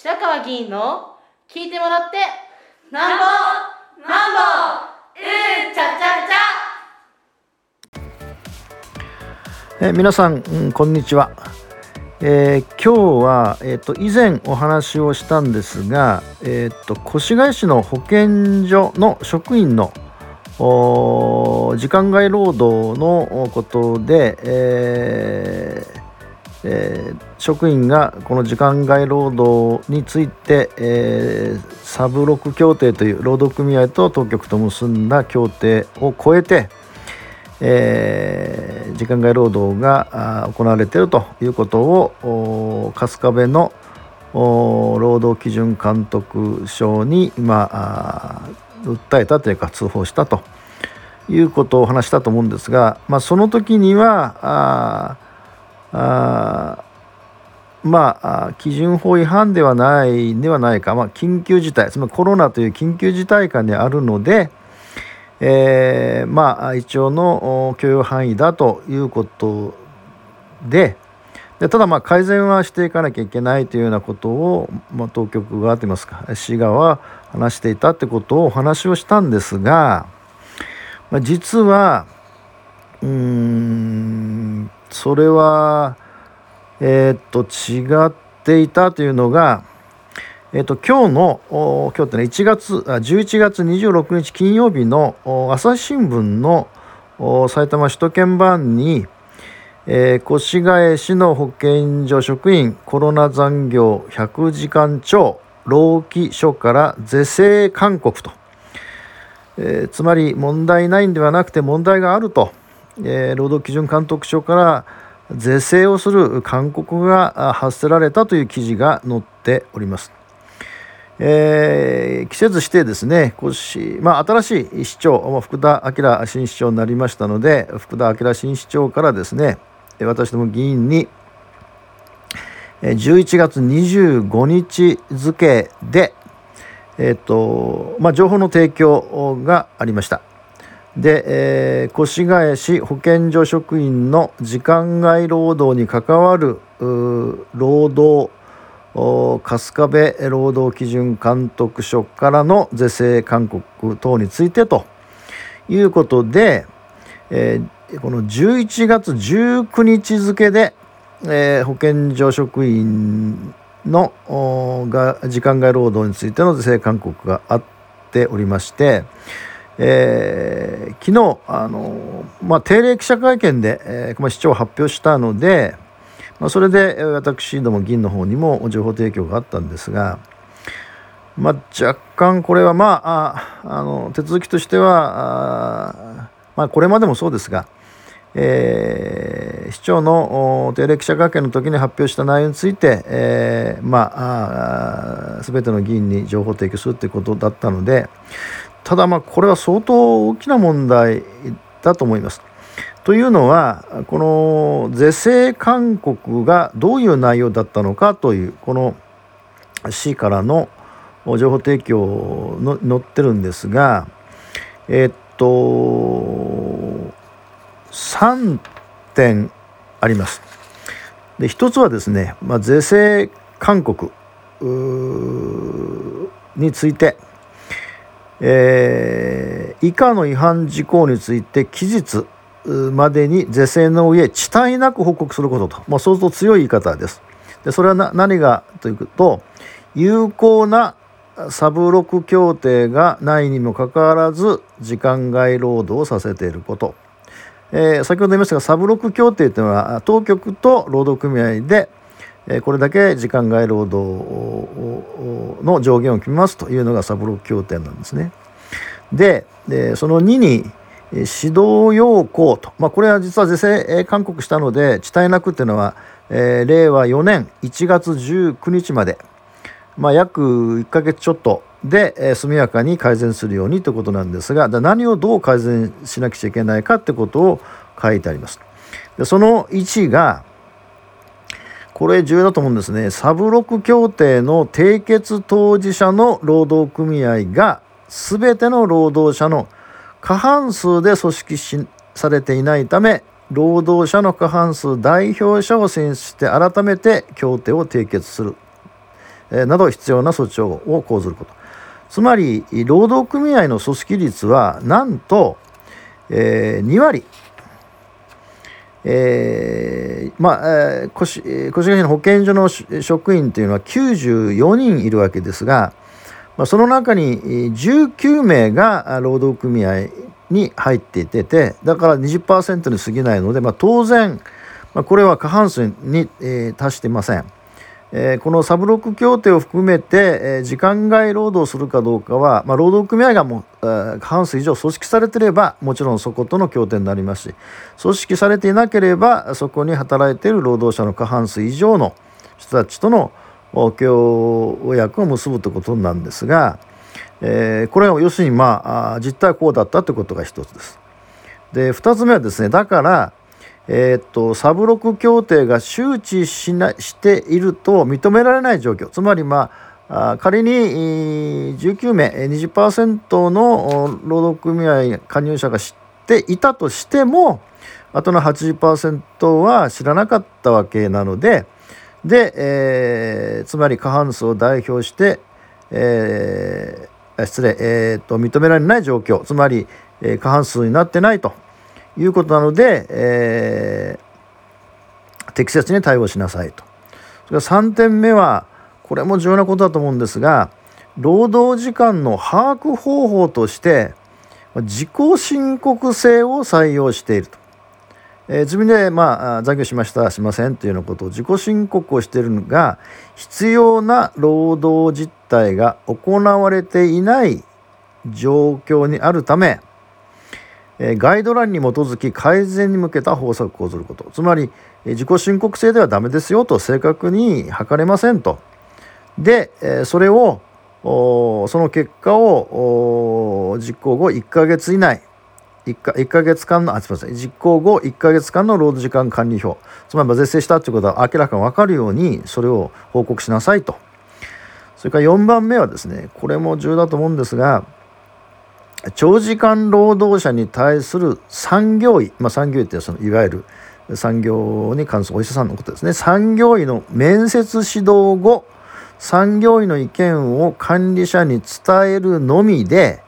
白川議員の聞いてもらってなんぼなんぼうんちゃちゃちゃ。え皆さん、うん、こんにちは、えー、今日は、えーと、以前お話をしたんですが、えーと、と越谷市の保健所の職員の時間外労働のことで、えーえー、職員がこの時間外労働について、えー、サブロック協定という労働組合と当局と結んだ協定を超えて、えー、時間外労働が行われているということを春日部の労働基準監督署に今訴えたというか通報したということを話したと思うんですが、まあ、その時にはああまあ基準法違反ではないではないか、まあ、緊急事態つまりコロナという緊急事態下にあるので、えー、まあ一応の許容範囲だということででただまあ改善はしていかなきゃいけないというようなことを、まあ、当局側といいますか。市側は話していたってことをお話をしたんですが、まあ、実はうーんそれはえ、っと違っていたというのがえー、と今日の今日ってね1月、11月26日金曜日の朝日新聞の埼玉首都圏版に、えー、越谷市の保健所職員コロナ残業100時間超労基署から是正勧告と、えー、つまり問題ないんではなくて問題があると、えー、労働基準監督署から是正をする勧告が発せられたという記事が載っております。えー、季節してですね、今年、まあ、新しい市長、福田明新市長になりましたので、福田明新市長からですね、私ども議員に、11月25日付で、えっ、ー、と、まあ、情報の提供がありました。で、えー、越谷市保健所職員の時間外労働に関わる労働春日部労働基準監督署からの是正勧告等についてということで、えー、この11月19日付で、えー、保健所職員のが時間外労働についての是正勧告があっておりまして、えー、昨日あの、まあ、定例記者会見で、えーまあ、市長発表したので、まあ、それで私ども議員の方にも情報提供があったんですが、まあ、若干これはまああの手続きとしてはあ、まあ、これまでもそうですが、えー、市長の定例記者会見の時に発表した内容について、えー、まあ全ての議員に情報提供するということだったのでただまあこれは相当大きな問題だと思います。というのはこの是正勧告がどういう内容だったのかというこの市からの情報提供の載ってるんですがえっと3点あります。で1つはですね、まあ、是正勧告について、えー、以下の違反事項について期日までに是正の上遅滞なく報告することと、まあ、相当強い言い方です。でそれは何がというと有効なサブロク協定がないにもかかわらず時間外労働をさせていること、えー、先ほど言いましたがサブロク協定というのは当局と労働組合でこれだけ時間外労働の上限を決めますというのがサブロック協定なんですね。でその2に指導要項と、まあ、これは実は是正勧告したので遅滞なくっていうのは、えー、令和4年1月19日まで、まあ、約1ヶ月ちょっとで、えー、速やかに改善するようにということなんですが何をどう改善しなくちゃいけないかってことを書いてあります。でその1がこれ重要だと思うんですね。サブロク協定の締結当事者の労働組合が全ての労働者の過半数で組織しされていないため労働者の過半数代表者を選出して改めて協定を締結する、え、など必要な措置を講ずること。つまり労働組合の組織率はなんと、えー、2割。えー、まあ、えー、越越谷市の保健所の職員というのは94人いるわけですが、まあ、その中に19名が労働組合に入っていててだから20%に過ぎないので、まあ、当然、まあ、これは過半数に、えー、達していません。え、このサブロック協定を含めて、え、時間外労働するかどうかは、まあ、労働組合がもう、え、過半数以上組織されてればもちろんそことの協定になりますし組織されていなければそこに働いている労働者の過半数以上の人たちとの協約を結ぶということなんですが、え、これは要するにまあ実態はこうだったということが一つです。で2つ目はですねだからえー、っとサブロク協定が周知しなしていると認められない状況。つまりまあ仮に19名20%の労働組合加入者が知っていたとしてもあとの80%は知らなかったわけなのでで、えー、つまり過半数を代表して、えー、失礼、えーと、認められない状況。つまり、えー、過半数になってないと。いうことなので、えー、適切に対応しなさいと。それから3点目はこれも重要なことだと思うんですが労働時間の把握方法として自己申告制を採用していると。えー、自分で、まあ、残業しましたしませんというようなことを自己申告をしているのが必要な労働実態が行われていない状況にあるためガイドラインに基づき改善に向けた方策を講ずること。つまり自己申告制ではダメですよと正確に測れませんと。でそれをその結果を実行後1ヶ月以内 1, か1ヶ月間のあすみません。実行後1ヶ月間の労働時間管理表。つまり是正したということは明らかに分かるようにそれを報告しなさいと。それから4番目はですねこれも重要だと思うんですが長時間労働者に対する産業医、まあ、産業医ってそのいわゆる産業に関するお医者さんのことですね産業医の面接指導後産業医の意見を管理者に伝えるのみで、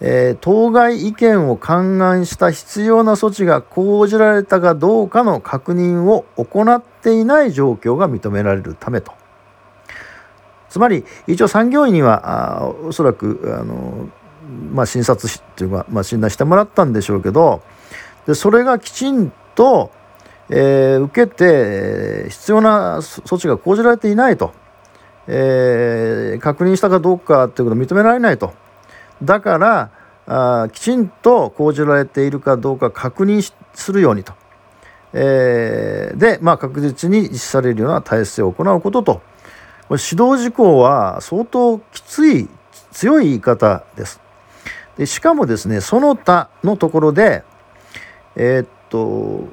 えー、当該意見を勘案した必要な措置が講じられたかどうかの確認を行っていない状況が認められるためと。つまり一応産業医にはあおそらくあのまあ、診察っていうか、まあ、診断してもらったんでしょうけどでそれがきちんと、えー、受けて必要な措置が講じられていないと、えー、確認したかどうかということを認められないと。だからあきちんと講じられているかどうか確認するようにと、えー、で、まあ、確実に実施されるような体制を行うことと。指導事項は相当きつい強い言い方です。でしかもですねその他のところでえー、っと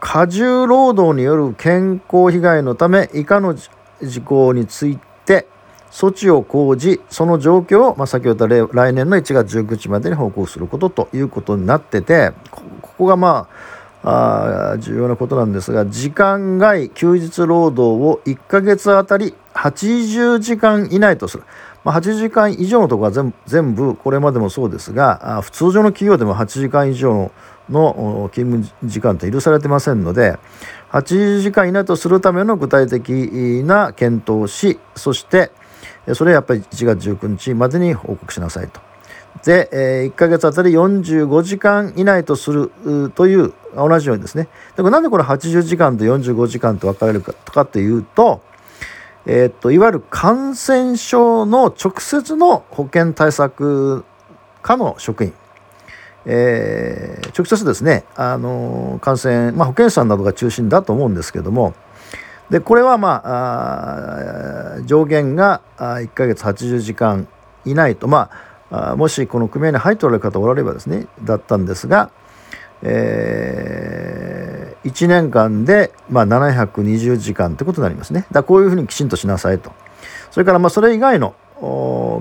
過重労働による健康被害のため以下の事項について措置を講じその状況を、まあ、先ほど言った来年の1月19日までに報告することということになっててここがまああ重要なことなんですが時間外休日労働を1ヶ月あたり80時間以内とする。まあ、8時間以上のところは全全部これまでもそうですが普通常の企業でも8時間以上の勤務時間って許されてませんので8時間以内とするための具体的な検討をしそしてそれはやっぱり1月19日までに報告しなさいと。で、え1ヶ月あたり45時間以内とするという同じようにですね。でなんでこれ80時間と45時間と分かれるかとかっていうとえー、っといわゆる感染症の直接の保健対策課の職員、えー、直接ですねあの感染、まあ、保健師さんなどが中心だと思うんですけども。でこれはまあ上限が1ヶ月80時間以内とまあもしこの組合に入っておられる方おられればですねだったんですが、えー、1年間で、まあ、720時間ということになりますね。だこういうふうにきちんとしなさいと。それからまあそれ以外の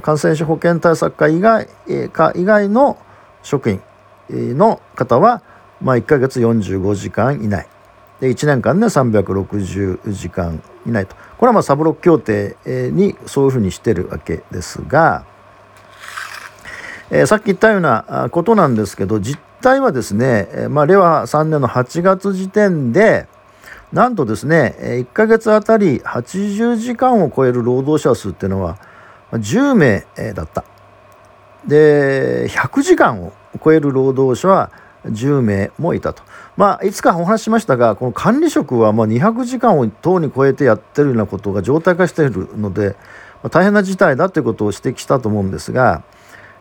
感染症保健対策課以外課以外の職員の方は、まあ、1ヶ月45時間以内で1年間で360時間以内とこれはまあサブロック協定にそういうふうにしてるわけですが、えー、さっき言ったようなことなんですけど実態はですね、まあ、令和3年の8月時点でなんとですね1ヶ月あたり80時間を超える労働者数っていうのは10名だった。で100時間を超える労働者は10名もいたと。まあ、いつかお話ししましたがこの管理職はま200時間を等に超えてやってるようなことが常態化しているので、大変な事態だということを指摘したと思うんですが、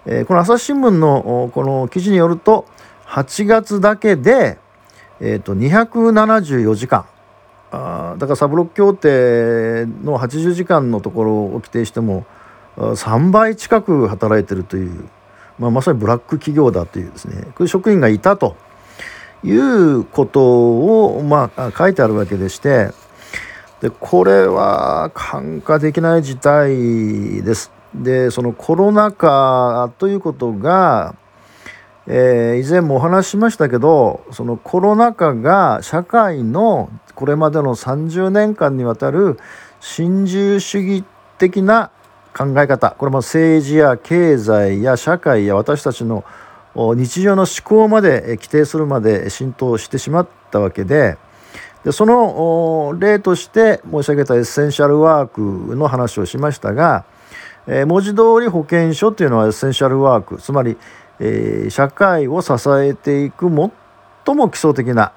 この朝日新聞のこの記事によると8月だけで、えー、と274時間あだからサブロック協定の80時間のところを規定しても3倍近く働いてるという、まあ、まさにブラック企業だというですねこういう職員がいたということを、まあ、書いてあるわけでしてでこれは看過できない事態です。でそのコロナ禍ということが、えー、以前もお話ししましたけどそのコロナ禍が社会のこれまでの30年間にわたる新自由主義的な考え方これも政治や経済や社会や私たちの日常の思考まで規定するまで浸透してしまったわけででその例として申し上げたエッセンシャルワークの話をしましたが、え文字通り保健所というのはエッセンシャルワークつまり、え社会を支えていく最も基礎的な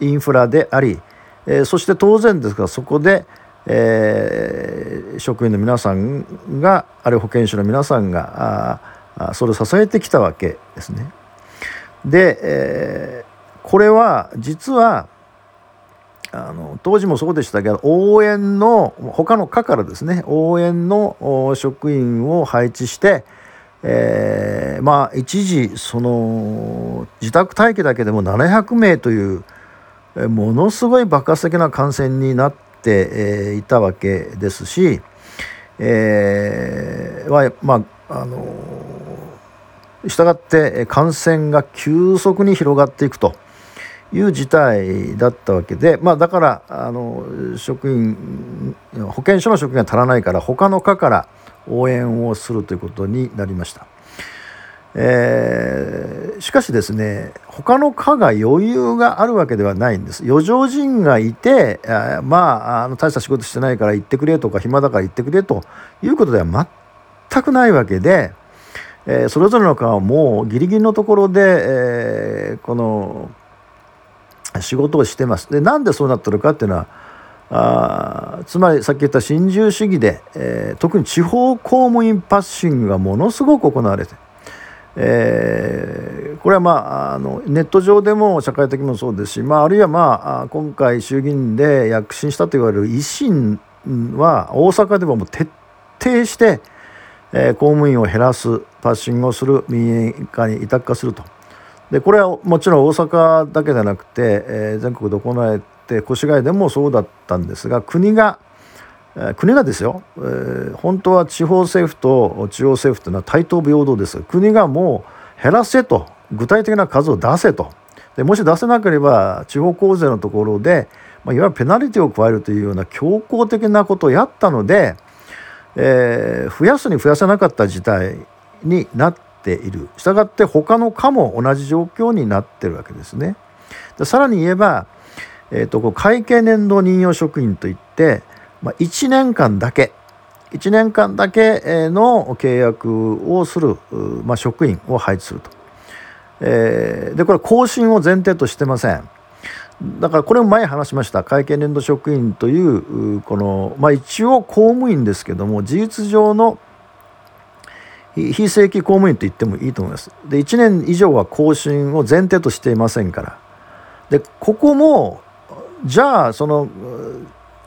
インフラであり、えそして当然ですがそこで、えー、職員の皆さんがあるいは保健所の皆さんがあそれを支えてきたわけですね。で、えー、これは実はあの当時もそうでしたけど応援の他の課からですね応援の職員を配置して、えー、まあ一時その自宅待機だけでも700名というものすごい爆発的な感染になって、いたわけですし、えー、まああのしたがって感染が急速に広がっていくと。いう事態だったわけで、まあ、だからあの職員保健所の職員が足らないから他の課から応援をするということになりました。えー、しかしですね他の科が余裕があるわけではないんです余剰人がいてあまああの大した仕事してないから行ってくれとか暇だから行ってくれということでは全くないわけで、えー、それぞれの科はもうギリギリのところで、えー、この仕事をしてます。でなんでそうなってるかっていうのはあつまりさっき言った新自由主義で、えー、特に地方公務員パッシングがものすごく行われてえー、これはまああのネット上でも社会的にもそうですし、まあ、あるいはまあ今回衆議院で躍進したと言われる維新は大阪ではもう徹底して、えー、公務員を減らすパッシングをする民営化に委託化すると。でこれはもちろん大阪だけでなくて、えー、全国で行われて越谷でもそうだったんですが国が国がですよ、えー、本当は地方政府と中央政府というのは対等平等です。国がもう減らせと具体的な数を出せと。でもし出せなければ地方交税のところで、まあ、いわゆるペナルティを加えるというような強硬的なことをやったので、えー、増やすに増やせなかった事態になってているしたがって他の科も同じ状況になってるわけですね。でさらに言えば、えーと、と会計年度任用職員といってまあ、1年間だけ1年間だけの契約をする、まあ、職員を配置すると。えー、でこれ更新を前提としてません。だからこれも前話しました会計年度職員というこの、まあ、一応公務員ですけども事実上の非正規公務員と言ってもいいと思います。で1年以上は更新を前提としていませんから。でここもじゃあその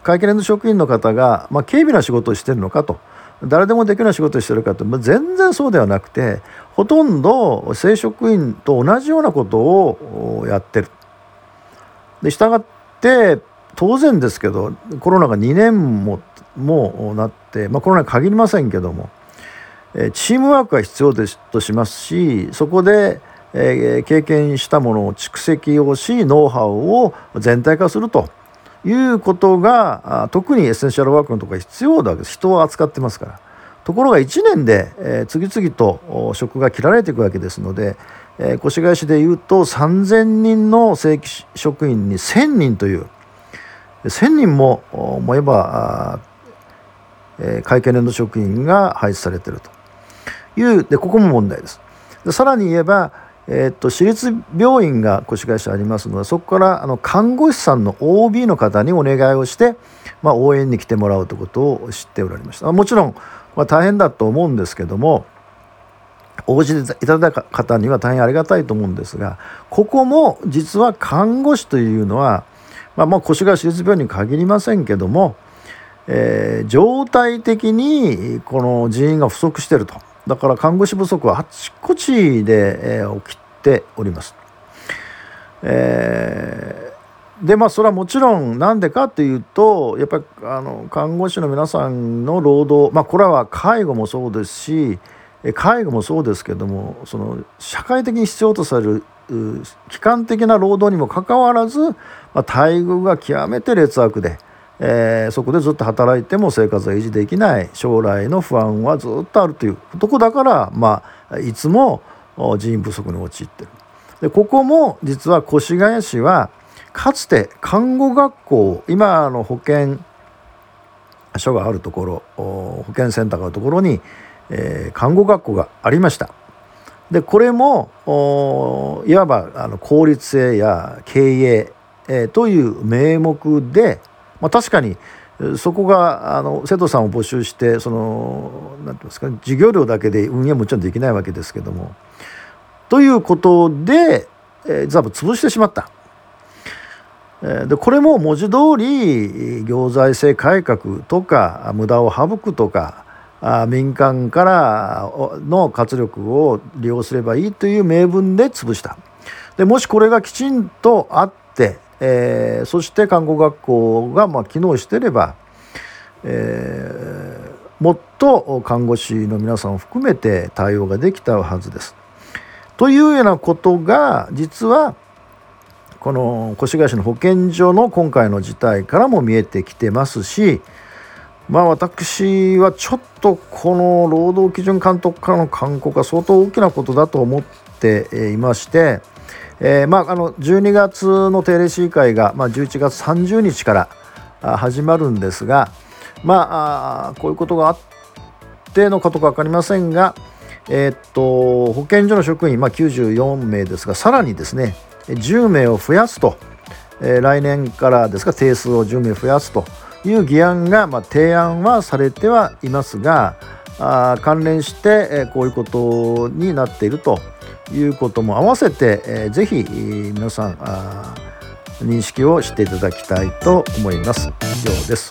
会計年度職員の方が、まあ、軽微な仕事をしてるのかと誰でもできるような仕事をしてるかと、まあ、全然そうではなくてほとんど正職員と同じようなことをやってる。で従って当然ですけどコロナが2年ももうなって、まあ、コロナに限りませんけどもチームワークが必要ですとしますしそこで、経験したものを蓄積をしノウハウを全体化すると。いうことが特にエッセンシャルワークのところが必要だわけです人を扱ってますからところが1年で、次々と職が切られていくわけですので、越谷市でいうと3,000人の正規職員に1,000人という1,000人も思えば、会計年度職員が配置されているというでここも問題です。でさらに言えばえー、っと私立病院が越谷市ありますのでそこからあの看護師さんの OB の方にお願いをして、まあ、応援に来てもらうということを知っておられましたもちろん、まあ、大変だと思うんですけども応じていただいた方には大変ありがたいと思うんですがここも実は看護師というのは、まあ、まあ越谷市立病院に限りませんけども、えー、状態的にこの人員が不足していると。だから看護師不足はあちこちで、えー、起きております。えー、でまあそれはもちろん何でかっていうとやっぱりあの看護師の皆さんの労働まあこれは介護もそうですし介護もそうですけどもその社会的に必要とされる機関的な労働にもかかわらず、まあ、待遇が極めて劣悪で。えー、そこでずっと働いても生活が維持できない将来の不安はずっとあるというとこだから、まあ、いつも人員不足に陥ってる。でここも実は越谷市はかつて看護学校今の保健所があるところ保健センターがあるところに、えー、看護学校がありました。でこれもいわばあの効率性や経営、えー、という名目でまあ、確かにそこがあの生徒さんを募集してその何て言うんですか、ね、授業料だけで運営もちろんできないわけですけどもということで、えー、ザブ潰してしまった。でこれも文字通り行財政改革とか無駄を省くとか民間からの活力を利用すればいいという名分で潰した。でもしこれがきちんとあってえー、そして看護学校がまあ機能してれば、えー、もっと看護師の皆さんを含めて対応ができたはずです。というようなことが実はこの越谷市の保健所の今回の事態からも見えてきてますしまあ私はちょっとこの労働基準監督からの勧告が相当大きなことだと思っていましてえー、まあ、あの12月の定例市議会が、まあ、11月30日から始まるんですが、まあ、こういうことがあってのかとか分かりませんが、えー、っと保健所の職員、まあ、94名ですがさらにですね10名を増やすと、えー、来年からですが定数を10名増やすという議案が、まあ、提案はされてはいますがあ関連して、えー、こういうことになっているということも合わせて、えー、ぜひ皆さん認識をしていただきたいと思います。以上です。